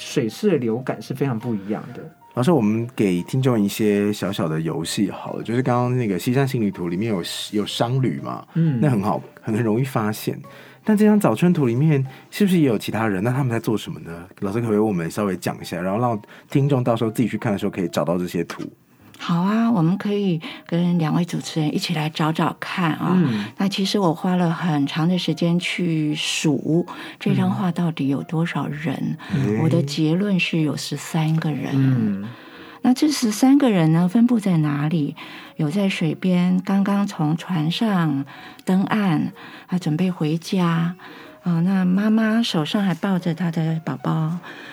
水势的流感是非常不一样的。老师，我们给听众一些小小的游戏好了，就是刚刚那个西山行旅图里面有有商旅嘛，嗯，那很好，很容易发现。但这张早春图里面是不是也有其他人？那他们在做什么呢？老师可不可以为我们稍微讲一下，然后让听众到时候自己去看的时候可以找到这些图。好啊，我们可以跟两位主持人一起来找找看啊。那其实我花了很长的时间去数这张画到底有多少人，我的结论是有十三个人。那这十三个人呢，分布在哪里？有在水边，刚刚从船上登岸，啊，准备回家；啊，那妈妈手上还抱着她的宝宝，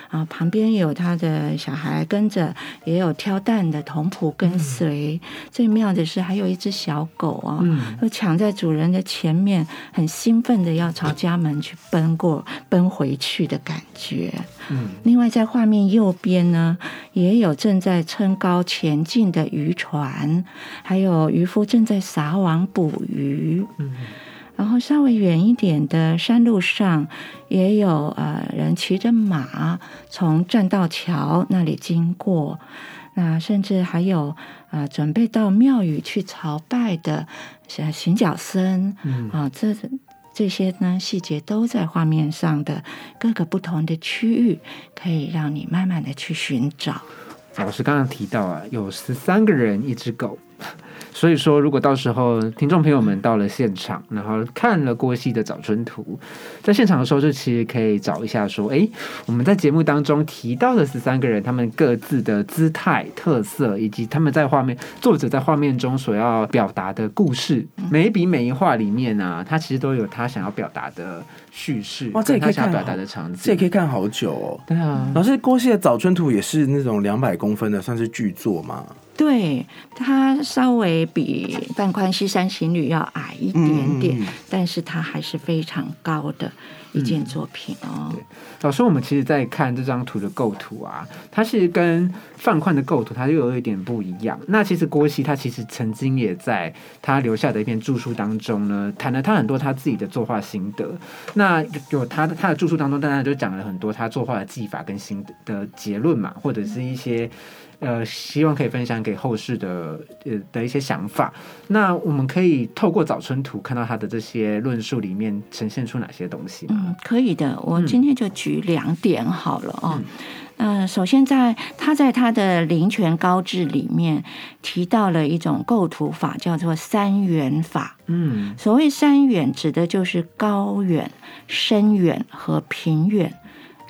啊，旁边有她的小孩跟着，也有挑担的童仆跟随。最妙的是，还有一只小狗啊，都抢在主人的前面，很兴奋的要朝家门去奔过、奔回去的感觉。嗯，另外在画面右边呢，也有正在撑高前进的渔船，还有渔夫正在撒网捕鱼。嗯。然后稍微远一点的山路上，也有呃人骑着马从栈道桥那里经过，那甚至还有呃准备到庙宇去朝拜的像行脚僧，啊，这这些呢细节都在画面上的各个不同的区域，可以让你慢慢的去寻找。老师刚刚提到啊，有十三个人，一只狗。<laughs> 所以说，如果到时候听众朋友们到了现场，然后看了郭熙的《早春图》，在现场的时候，就其实可以找一下说，哎，我们在节目当中提到的十三个人，他们各自的姿态、特色，以及他们在画面作者在画面中所要表达的故事，每一笔每一画里面啊，他其实都有他想要表达的叙事，哇，这也可以看表达的场景，这也可以看好久哦。对啊，老师，郭熙的《早春图》也是那种两百公分的，算是巨作吗？对，它稍微比《范宽西山行旅》要矮一点点，但是它还是非常高的一件作品哦。对老师，我们其实，在看这张图的构图啊，它是跟范宽的构图，它又有一点不一样。那其实郭熙他其实曾经也在他留下的一篇著述当中呢，谈了他很多他自己的作画心得。那有他的他的著述当中，当然就讲了很多他作画的技法跟心的结论嘛，或者是一些。呃，希望可以分享给后世的呃的一些想法。那我们可以透过《早春图》看到他的这些论述里面呈现出哪些东西？嗯，可以的。我今天就举两点好了哦。嗯，首先在他在他的《林泉高志》里面提到了一种构图法，叫做三远法。嗯，所谓三远，指的就是高远、深远和平远。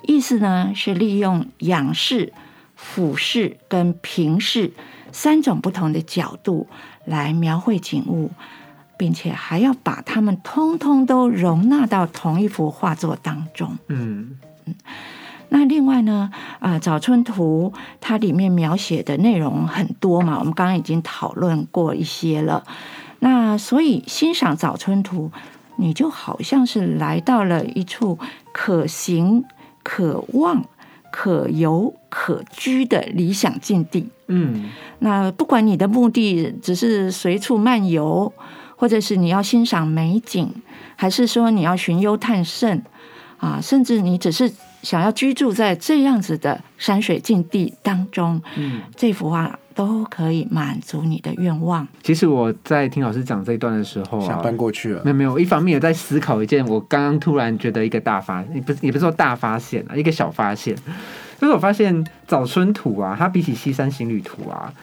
意思呢是利用仰视。俯视跟平视三种不同的角度来描绘景物，并且还要把它们通通都容纳到同一幅画作当中。嗯嗯。那另外呢，啊，《早春图》它里面描写的内容很多嘛，我们刚刚已经讨论过一些了。那所以欣赏《早春图》，你就好像是来到了一处可行可望。可游可居的理想境地。嗯，那不管你的目的只是随处漫游，或者是你要欣赏美景，还是说你要寻幽探胜啊，甚至你只是想要居住在这样子的山水境地当中，嗯，这幅画都可以满足你的愿望。其实我在听老师讲这一段的时候，想搬过去了。没有没有，一方面也在思考一件我刚刚突然觉得一个大发，也不是也不是说大发现啊，一个小发现。就是我发现《早春图》啊，它比起《西山行旅图》啊，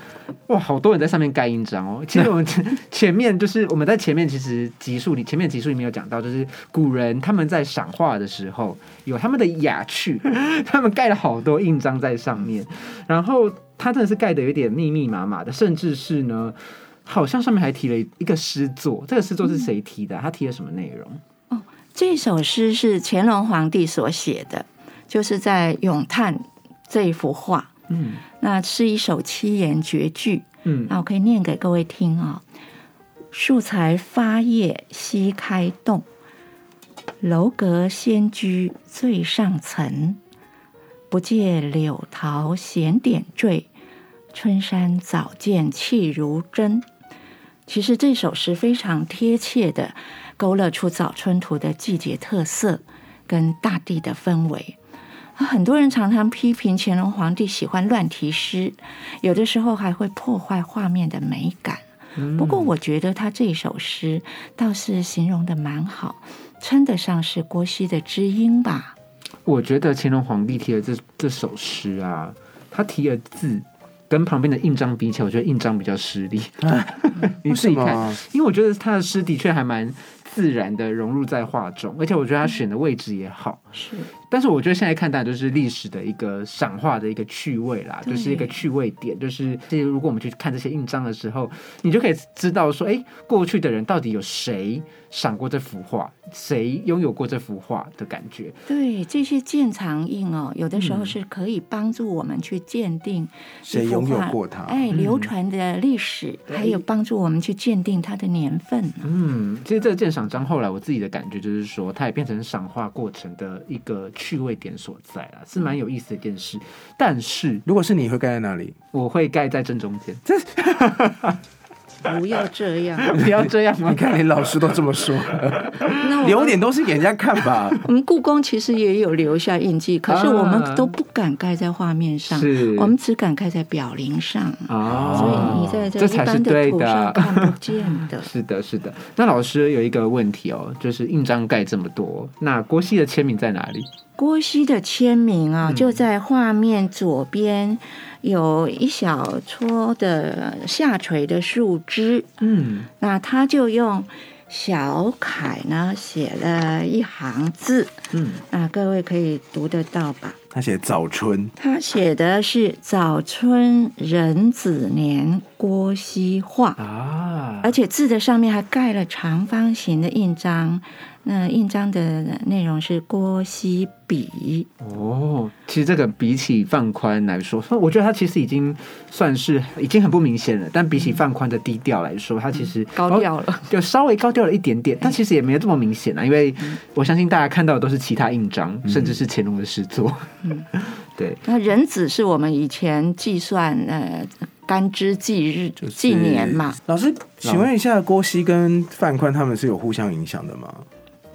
哇，好多人在上面盖印章哦。其实我们 <laughs> 前面就是我们在前面其实集数里，前面集数里面有讲到，就是古人他们在赏画的时候有他们的雅趣，<laughs> 他们盖了好多印章在上面。然后他真的是盖的有点密密麻麻的，甚至是呢，好像上面还提了一个诗作。这个诗作是谁提的？他提了什么内容？哦，这首诗是乾隆皇帝所写的。就是在咏叹这一幅画，嗯，那是一首七言绝句，嗯，那我可以念给各位听啊。树才发叶西开动，楼阁仙居最上层。不见柳桃闲点缀，春山早见气如针。其实这首诗非常贴切的勾勒出早春图的季节特色跟大地的氛围。很多人常常批评乾隆皇帝喜欢乱题诗，有的时候还会破坏画面的美感。不过，我觉得他这首诗倒是形容的蛮好，称得上是郭熙的知音吧。我觉得乾隆皇帝提的这这首诗啊，他提的字跟旁边的印章比起来，我觉得印章比较失礼。<laughs> 你自己看，因为我觉得他的诗的确还蛮。自然的融入在画中，而且我觉得他选的位置也好。是，但是我觉得现在看到就是历史的一个赏画的一个趣味啦，就是一个趣味点，就是这如果我们去看这些印章的时候，你就可以知道说，哎，过去的人到底有谁赏过这幅画，谁拥有过这幅画的感觉。对，这些鉴藏印哦，有的时候是可以帮助我们去鉴定谁拥有过它，哎，流传的历史，还有帮助我们去鉴定它的年份。嗯，其实这个鉴赏章后来我自己的感觉就是说，它也变成赏画过程的一个趣味点所在啊，是蛮有意思的一件事。但是如果是你会盖在哪里？我会盖在正中间。<laughs> 不要这样，<laughs> 不要这样！你看，连老师都这么说，留点东西给人家看吧。<laughs> 我们故宫其实也有留下印记，可是我们都不敢盖在画面上，我们只敢盖在表灵上。哦，所以你在这一般的图上看不 <laughs> 见的。是的，是的。那老师有一个问题哦，就是印章盖这么多，那郭熙的签名在哪里？郭熙的签名啊，就在画面左边。有一小撮的下垂的树枝，嗯，那他就用小楷呢写了一行字，嗯，那各位可以读得到吧？他写早春，他写的是早春壬子年郭熙画啊，而且字的上面还盖了长方形的印章。那印章的内容是郭熙笔哦，其实这个比起范宽来说，我觉得他其实已经算是已经很不明显了。但比起范宽的低调来说，他其实高调了，<laughs> 就稍微高调了一点点。但其实也没有这么明显啊，因为我相信大家看到的都是其他印章，甚至是乾隆的诗作。嗯，<laughs> 对。那壬子是我们以前计算呃干支纪日纪年嘛？老师，请问一下，郭熙跟范宽他们是有互相影响的吗？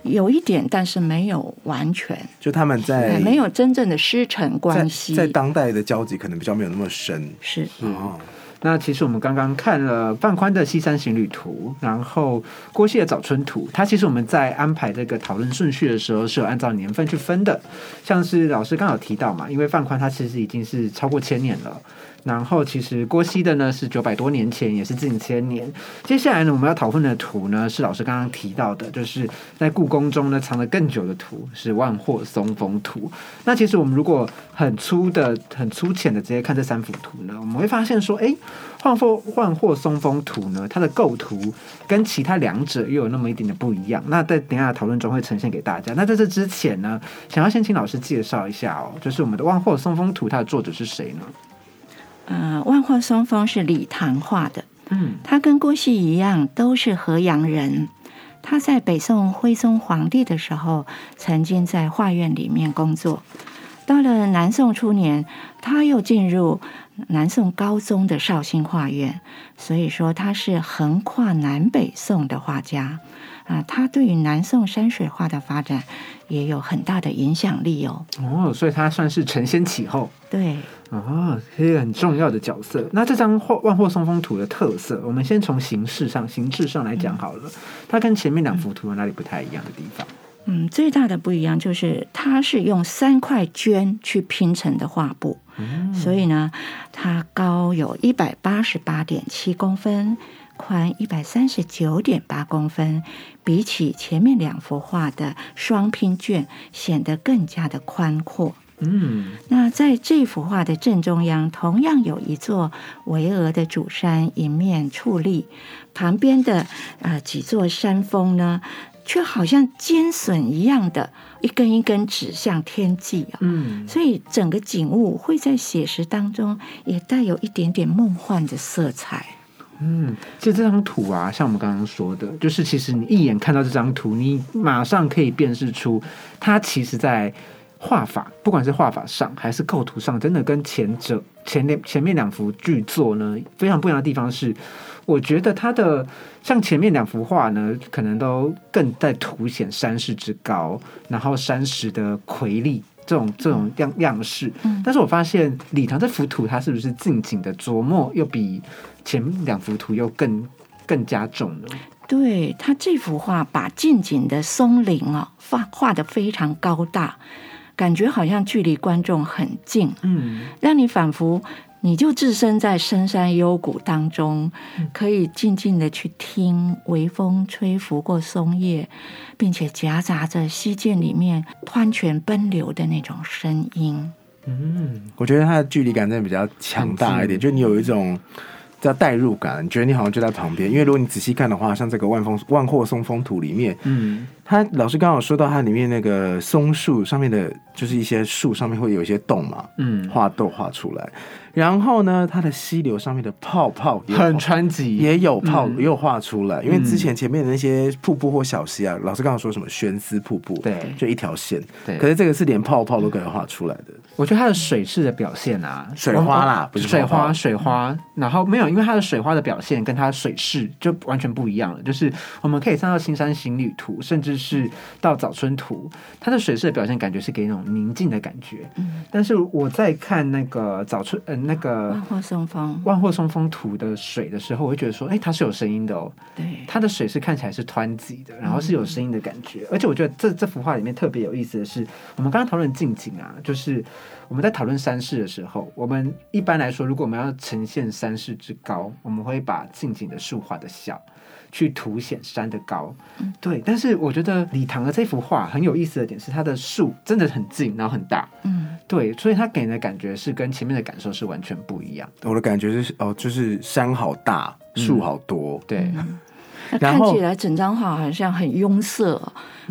有一点，但是没有完全。就他们在没有真正的师承关系，在当代的交集可能比较没有那么深。是哦。那其实我们刚刚看了范宽的《西山行旅图》，然后郭熙的《早春图》，它其实我们在安排这个讨论顺序的时候是有按照年份去分的。像是老师刚好提到嘛，因为范宽他其实已经是超过千年了。然后其实郭熙的呢是九百多年前，也是近千年。接下来呢，我们要讨论的图呢是老师刚刚提到的，就是在故宫中呢藏了更久的图，是万壑松风图。那其实我们如果很粗的、很粗浅的直接看这三幅图呢，我们会发现说，哎，万壑万壑松风图呢，它的构图跟其他两者又有那么一点的不一样。那在等下讨论中会呈现给大家。那在这之前呢，想要先请老师介绍一下哦，就是我们的万壑松风图，它的作者是谁呢？呃，万壑松风是李唐画的，嗯，他跟郭熙一样，都是河阳人。他在北宋徽宗皇帝的时候，曾经在画院里面工作。到了南宋初年，他又进入南宋高宗的绍兴画院，所以说他是横跨南北宋的画家。啊，他对于南宋山水画的发展也有很大的影响力哦。哦，所以他算是承先启后。对。啊，是一个很重要的角色。那这张《万壑松风图》的特色，我们先从形式上、形制上来讲好了。它跟前面两幅图有哪里不太一样的地方？嗯，最大的不一样就是它是用三块绢去拼成的画布，所以呢，它高有一百八十八点七公分，宽一百三十九点八公分，比起前面两幅画的双拼卷，显得更加的宽阔。嗯，那在这幅画的正中央，同样有一座巍峨的主山迎面矗立，旁边的呃几座山峰呢，却好像尖笋一样的，一根一根指向天际啊。嗯，所以整个景物会在写实当中也带有一点点梦幻的色彩。嗯，其实这张图啊，像我们刚刚说的，就是其实你一眼看到这张图，你马上可以辨识出它其实在。画法，不管是画法上还是构图上，真的跟前者前两前面两幅巨作呢非常不一样的地方是，我觉得它的像前面两幅画呢，可能都更在凸显山势之高，然后山石的魁力这种这种样样式。但是我发现李唐这幅图，它是不是近景的琢磨又比前面两幅图又更更加重了？对他这幅画把近景的松林啊画画的非常高大。感觉好像距离观众很近，嗯，让你仿佛你就置身在深山幽谷当中，可以静静的去听微风吹拂过松叶，并且夹杂着溪涧里面湍泉奔流的那种声音。嗯，我觉得它的距离感真的比较强大一点，就你有一种叫代入感，觉得你好像就在旁边。因为如果你仔细看的话，像这个万风万货松风图里面，嗯，它老师刚好说到它里面那个松树上面的，就是一些树上面会有一些洞嘛，嗯，画豆画出来。然后呢，它的溪流上面的泡泡也很湍急，也有泡，也有画出来。因为之前前面的那些瀑布或小溪啊，老师刚刚说什么悬丝瀑布，对，就一条线。对，可是这个是连泡泡都可以画出来的。我觉得它的水势的表现啊，水花啦，不是水花，水花。然后没有，因为它的水花的表现跟它的水势就完全不一样了。就是我们可以上到新山行旅图，甚至是到早春图，它的水势的表现感觉是给那种宁静的感觉。嗯，但是我在看那个早春，呃，那个。松风万壑松风图的水的时候，我会觉得说，哎，它是有声音的哦。对，它的水是看起来是湍急的，然后是有声音的感觉。而且我觉得这这幅画里面特别有意思的是，我们刚刚讨论近景啊，就是我们在讨论山势的时候，我们一般来说，如果我们要呈现山势之高，我们会把近景的树画的小。去凸显山的高，对。但是我觉得李唐的这幅画很有意思的点是，它的树真的很近，然后很大，嗯，对。所以它给人的感觉是跟前面的感受是完全不一样。我的感觉是，哦，就是山好大，树好多，对。<laughs> 看起来整张画好像很庸塞，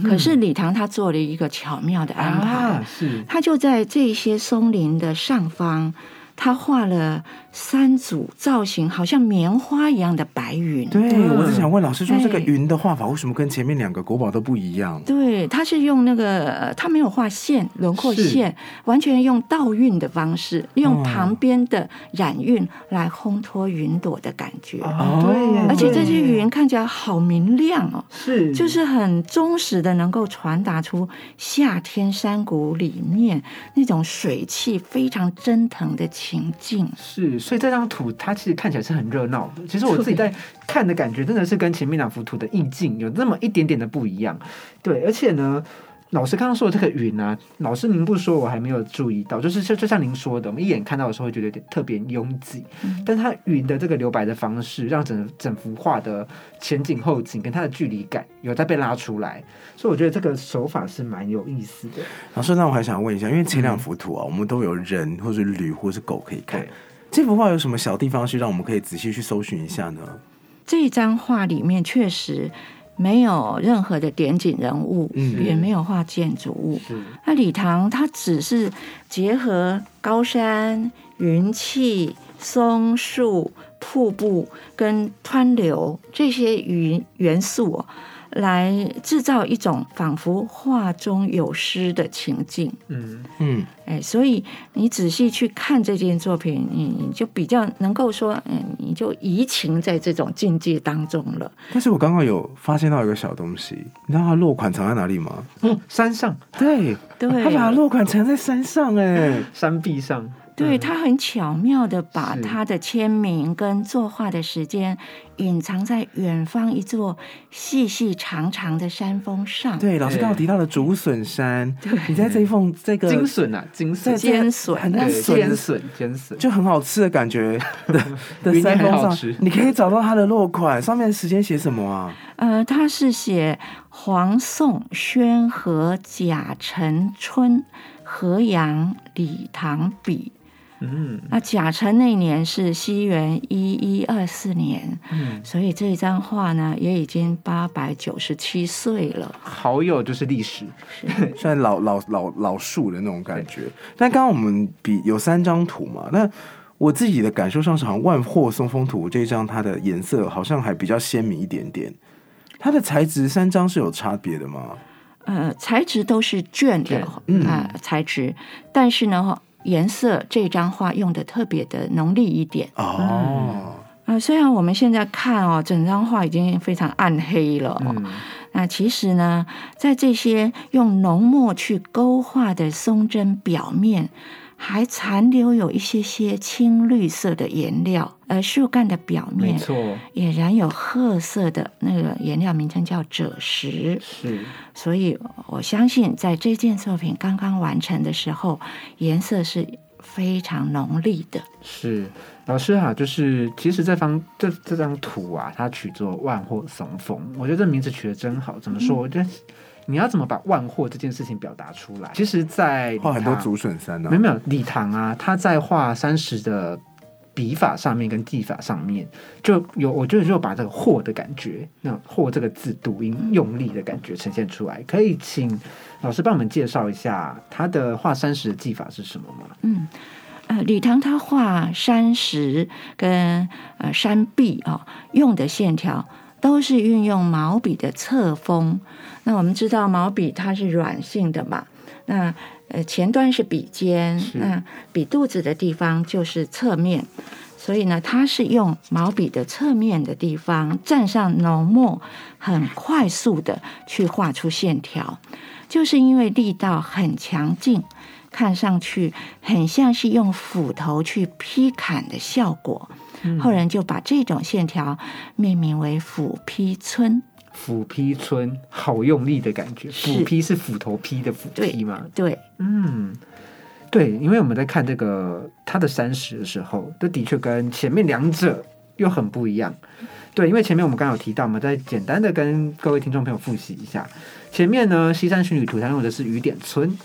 可是李唐他做了一个巧妙的安排，是，他就在这些松林的上方。他画了三组造型，好像棉花一样的白云。对，我是想问老师说，这个云的画法为什么跟前面两个国宝都不一样？对，他是用那个，他没有画线轮廓线，完全用倒运的方式，用旁边的染晕来烘托云朵的感觉。对，而且这些云看起来好明亮哦，是，就是很忠实的，能够传达出夏天山谷里面那种水汽非常蒸腾的情。情境是，所以这张图它其实看起来是很热闹的。其实我自己在看的感觉，真的是跟前面两幅图的意境有那么一点点的不一样。对，而且呢。老师刚刚说的这个云啊，老师您不说，我还没有注意到。就是就就像您说的，我们一眼看到的时候会觉得有点特别拥挤，但是它云的这个留白的方式，让整整幅画的前景后景跟它的距离感有在被拉出来，所以我觉得这个手法是蛮有意思的。老师，那我还想问一下，因为前两幅图啊，我们都有人或是驴或是狗可以看，这幅画有什么小地方是让我们可以仔细去搜寻一下呢？这张画里面确实。没有任何的点景人物，嗯也没有画建筑物。那礼堂它只是结合高山、云气、松树、瀑布跟湍流这些云元素。来制造一种仿佛画中有诗的情境，嗯嗯，哎，所以你仔细去看这件作品，你你就比较能够说，嗯，你就移情在这种境界当中了。但是我刚刚有发现到一个小东西，你知道它落款藏在哪里吗？嗯，山上，对对，他把落款藏在山上，哎，<laughs> 山壁上。对他很巧妙的把他的签名跟作画的时间隐藏在远方一座细细长长的山峰上。对，老师刚刚提到了竹笋山，你在这一缝这个金笋啊，金笋。尖笋，尖笋尖笋，就很好吃的感觉的 <laughs> 的山峰上，你可以找到它的落款，上面时间写什么啊？呃，他是写黄宋宣和甲辰春河阳李唐笔。嗯，那甲辰那年是西元一一二四年，嗯，所以这一张画呢也已经八百九十七岁了，好有就是历史，<laughs> 算老老老老树的那种感觉。但刚刚我们比有三张图嘛，那我自己的感受上是，好像万壑松风图这一张它的颜色好像还比较鲜明一点点。它的材质三张是有差别的吗？呃，材质都是绢的啊材质，但是呢。颜色这张画用的特别的浓丽一点。哦，啊，虽然我们现在看哦，整张画已经非常暗黑了，那其实呢，在这些用浓墨去勾画的松针表面。还残留有一些些青绿色的颜料，而树干的表面也染有褐色的那个颜料，名称叫赭石。是，所以我相信，在这件作品刚刚完成的时候，颜色是非常浓丽的。是老师啊，就是其实这方这这张图啊，它取作万壑松风，我觉得这名字取得真好。怎么说？我觉得你要怎么把万货这件事情表达出来？其实，在画很多竹笋山呢，没有没有礼堂啊，他在画山石的。笔法上面跟技法上面就有，我觉得就把这个“货”的感觉，那“货”这个字读音用力的感觉呈现出来。可以请老师帮我们介绍一下他的画山石的技法是什么吗？嗯，呃，李唐他画山石跟呃山壁啊，用的线条都是运用毛笔的侧锋。那我们知道毛笔它是软性的嘛，那。呃，前端是笔尖，那笔肚子的地方就是侧面，所以呢，它是用毛笔的侧面的地方蘸上浓墨，很快速的去画出线条，就是因为力道很强劲，看上去很像是用斧头去劈砍的效果，后人就把这种线条命名为斧劈皴。斧劈皴，好用力的感觉。斧劈是斧头劈的斧劈吗？对，嗯，对，因为我们在看这个它的山石的时候，这的确跟前面两者又很不一样。对，因为前面我们刚刚有提到嘛，再简单的跟各位听众朋友复习一下，前面呢《西山巡旅图》它用的是雨点村，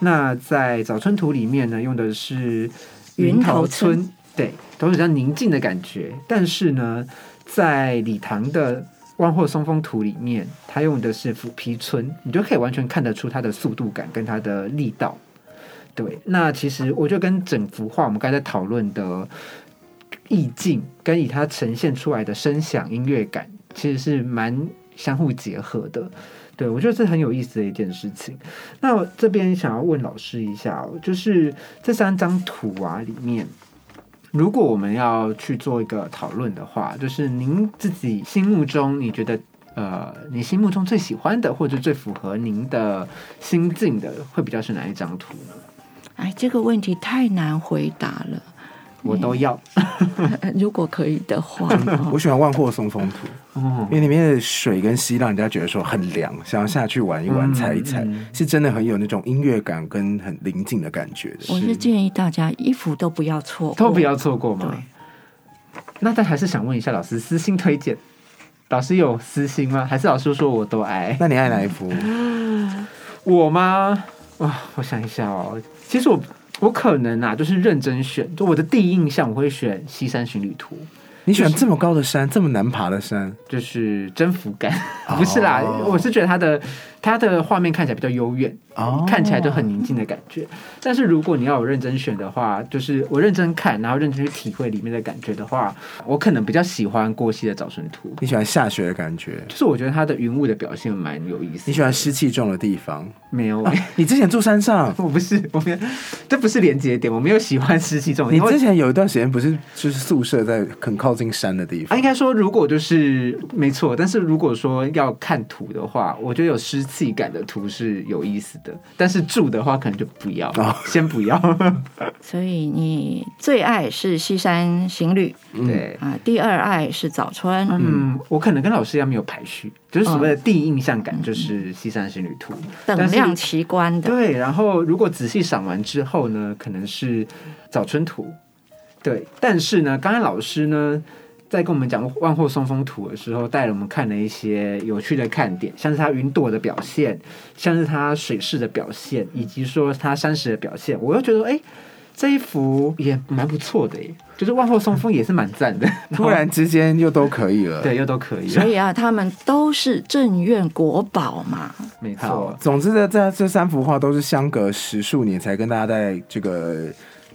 那在早春图里面呢用的是云头村，对，都是比较宁静的感觉。但是呢，在礼堂的万壑松风图里面，他用的是斧皮村，你就可以完全看得出它的速度感跟它的力道。对，那其实我就跟整幅画我们刚才讨论的意境，跟以它呈现出来的声响音乐感，其实是蛮相互结合的。对我觉得这很有意思的一件事情。那我这边想要问老师一下，就是这三张图啊里面。如果我们要去做一个讨论的话，就是您自己心目中，你觉得呃，你心目中最喜欢的或者最符合您的心境的，会比较是哪一张图呢？哎，这个问题太难回答了。我都要，<laughs> 如果可以的话，<laughs> 我喜欢万货松风图，因为里面的水跟溪让人家觉得说很凉，想要下去玩一玩、踩一踩，是真的很有那种音乐感跟很宁静的感觉的。我是建议大家衣服都不要错，都不要错过嘛。那但还是想问一下老师，私心推荐，老师有私心吗？还是老师说我都爱？那你爱哪一幅？<gasps> 我吗？哇，我想一下哦，其实我。我可能啊，就是认真选，就我的第一印象，我会选《西山巡旅图》。你喜欢这么高的山，这么难爬的山，就是征服感，<laughs> 不是啦，我是觉得它的它的画面看起来比较悠远，看起来就很宁静的感觉。但是如果你要我认真选的话，就是我认真看，然后认真去体会里面的感觉的话，我可能比较喜欢过膝的《早春图》。你喜欢下雪的感觉？就是我觉得它的云雾的表现蛮有意思。你喜欢湿气重的地方？没有，你之前住山上，<laughs> 我不是，我没有，这不是连接点，我没有喜欢湿气重。你之前有一段时间不是就是宿舍在很靠近山的地方？应该说，如果就是没错，但是如果说要看图的话，我觉得有湿气感的图是有意思的。但是住的话，可能就不要，先不要。<laughs> 所以你最爱是西山行旅，对啊，第二爱是早春。嗯，我可能跟老师一样没有排序，就是所谓的第一印象感就是西山行旅图，等量奇观的。对，然后如果仔细赏完之后呢，可能是早春图。对，但是呢，刚才老师呢在跟我们讲万壑松风图的时候，带了我们看了一些有趣的看点，像是它云朵的表现，像是它水势的表现，以及说它山石的表现，我又觉得哎，这一幅也蛮不错的耶，就是万壑松风也是蛮赞的，突然之间又都可以了，对，又都可以，所以啊，他们都是正院国宝嘛，没错。总之呢，这这三幅画都是相隔十数年才跟大家在这个。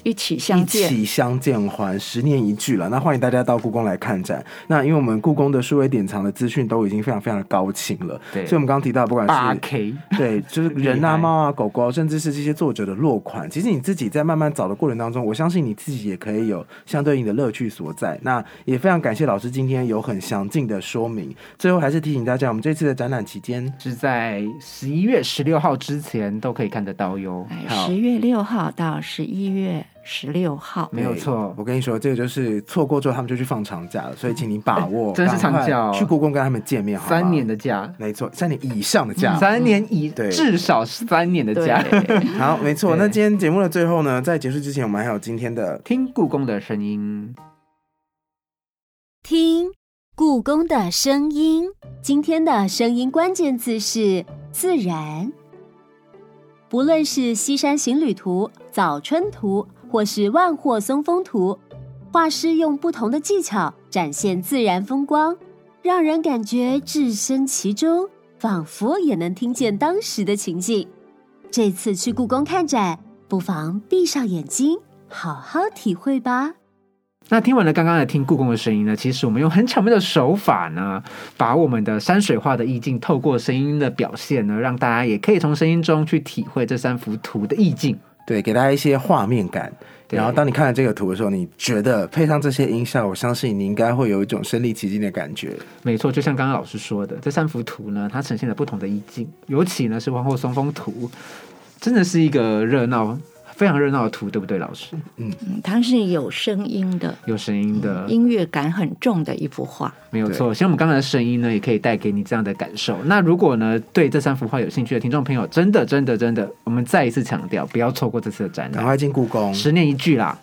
一起相见，一起相见欢，十年一聚了。那欢迎大家到故宫来看展。那因为我们故宫的数位典藏的资讯都已经非常非常的高清了，对。所以我们刚刚提到，不管是八 K，<laughs> 对，就是人啊、猫啊、狗狗，甚至是这些作者的落款，其实你自己在慢慢找的过程当中，我相信你自己也可以有相对应的乐趣所在。那也非常感谢老师今天有很详尽的说明。最后还是提醒大家，我们这次的展览期间是在十一月十六号之前都可以看得到哟。十月六号到十一月。十六号。没有错，我跟你说，这个就是错过之后他们就去放长假了，所以请你把握，真是长假，去故宫跟他们见面，三年的假，没错，三年以上的假，三年以至少三年的假。<laughs> 好，没错。那今天节目的最后呢，在结束之前，我们还有今天的听故宫的声音，听故宫的声音。今天的声音关键字是自然。不论是《西山行旅图》《早春图》或是《万壑松风图》，画师用不同的技巧展现自然风光，让人感觉置身其中，仿佛也能听见当时的情景。这次去故宫看展，不妨闭上眼睛，好好体会吧。那听完了刚刚的听故宫的声音呢？其实我们用很巧妙的手法呢，把我们的山水画的意境透过声音的表现呢，让大家也可以从声音中去体会这三幅图的意境。对，给大家一些画面感。然后当你看了这个图的时候，你觉得配上这些音效，我相信你应该会有一种身临其境的感觉。没错，就像刚刚老师说的，这三幅图呢，它呈现了不同的意境，尤其呢是《皇后松风图》，真的是一个热闹。非常热闹的图，对不对，老师？嗯，它是有声音的，有声音的，音乐感很重的一幅画，没有错。像我们刚才的声音呢，也可以带给你这样的感受。那如果呢，对这三幅画有兴趣的听众朋友，真的，真的，真的，我们再一次强调，不要错过这次的展览，赶快进故宫，十年一聚啦。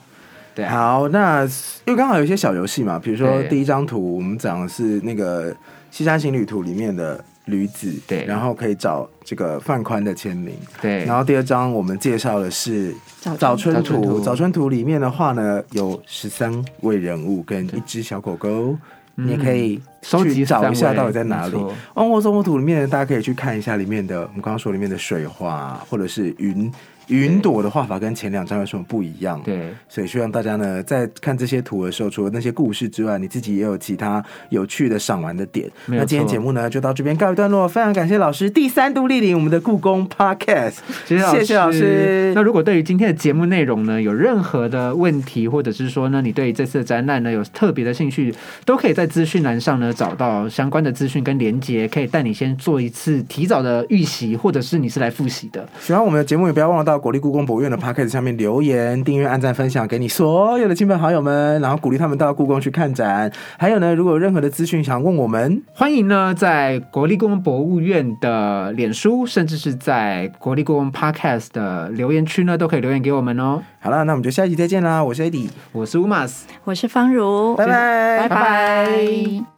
对，好，那因为刚好有一些小游戏嘛，比如说第一张图，我们讲的是那个《西山行旅图》里面的。驴子，对，然后可以找这个范宽的签名，对。然后第二张我们介绍的是《早春图》，《早春图》里面的话呢，有十三位人物跟一只小狗狗，你可以收集找一下到底在哪里。《万壑松风图》里面，大家可以去看一下里面的，我们刚刚说里面的水花或者是云。云朵的画法跟前两张有什么不一样？对，所以希望大家呢，在看这些图的时候，除了那些故事之外，你自己也有其他有趣的赏玩的点。那今天节目呢，就到这边告一段落。非常感谢老师第三度莅临我们的故宫 Podcast，<laughs> 谢谢老师。那如果对于今天的节目内容呢，有任何的问题，或者是说呢，你对这次的展览呢有特别的兴趣，都可以在资讯栏上呢找到相关的资讯跟连接，可以带你先做一次提早的预习，或者是你是来复习的。喜欢我们的节目，也不要忘了到。国立故宫博物院的 p o c a s t 下面留言、订阅、按赞、分享给你所有的亲朋好友们，然后鼓励他们到故宫去看展。还有呢，如果有任何的资讯想问我们，欢迎呢在国立故宫博物院的脸书，甚至是在国立故宫 Podcast 的留言区呢，都可以留言给我们哦。好了，那我们就下一集再见啦！我是 Adi，我是 Umas，我是方如，拜拜，拜拜。